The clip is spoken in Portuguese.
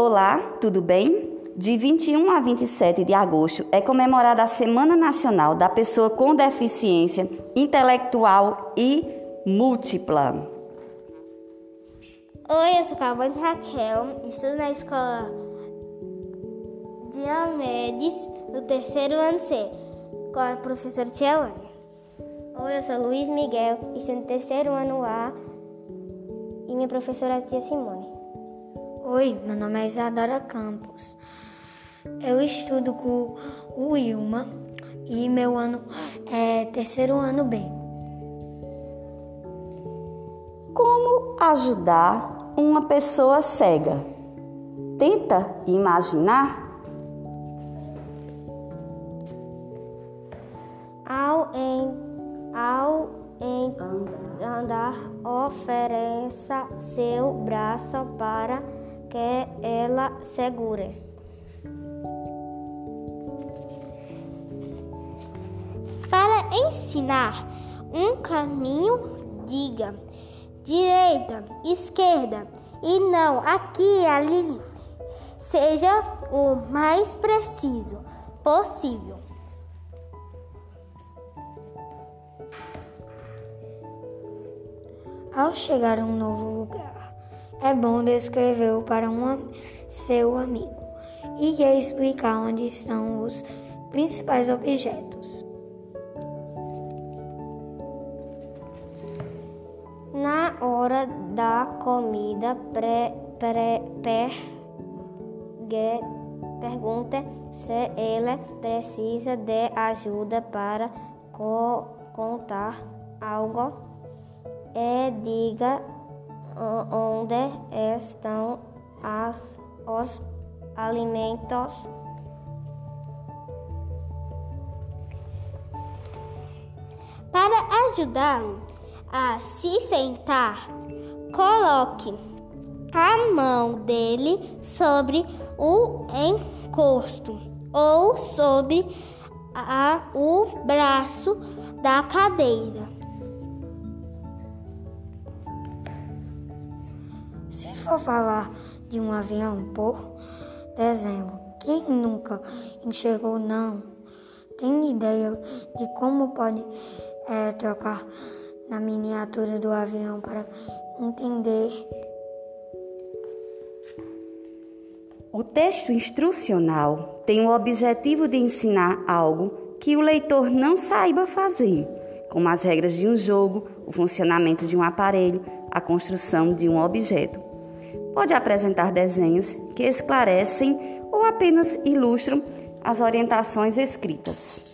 Olá, tudo bem? De 21 a 27 de agosto é comemorada a Semana Nacional da Pessoa com Deficiência Intelectual e Múltipla. Oi, eu sou Calvani Raquel, estudo na escola Diomedes, no terceiro ano C, com a professora Tielane. Oi, eu sou Luiz Miguel, estudo no terceiro ano A, e minha professora é a tia Simone. Oi, meu nome é Isadora Campos. Eu estudo com o Wilma e meu ano é terceiro ano B. Como ajudar uma pessoa cega? Tenta imaginar. Ao, em, ao em andar, ofereça seu braço para que ela segure. Para ensinar um caminho, diga direita, esquerda e não aqui e ali. Seja o mais preciso possível. Ao chegar a um novo lugar, é bom descrevê-lo para um seu amigo e explicar onde estão os principais objetos. Na hora da comida, pre, pre, pergue, pergunte se ele precisa de ajuda para co, contar algo e diga onde estão as, os alimentos. Para ajudá-lo, a se sentar, coloque a mão dele sobre o encosto ou sobre a, o braço da cadeira. For falar de um avião por dezembro, quem nunca enxergou não tem ideia de como pode é, trocar na miniatura do avião para entender. O texto instrucional tem o objetivo de ensinar algo que o leitor não saiba fazer, como as regras de um jogo, o funcionamento de um aparelho, a construção de um objeto. Pode apresentar desenhos que esclarecem ou apenas ilustram as orientações escritas.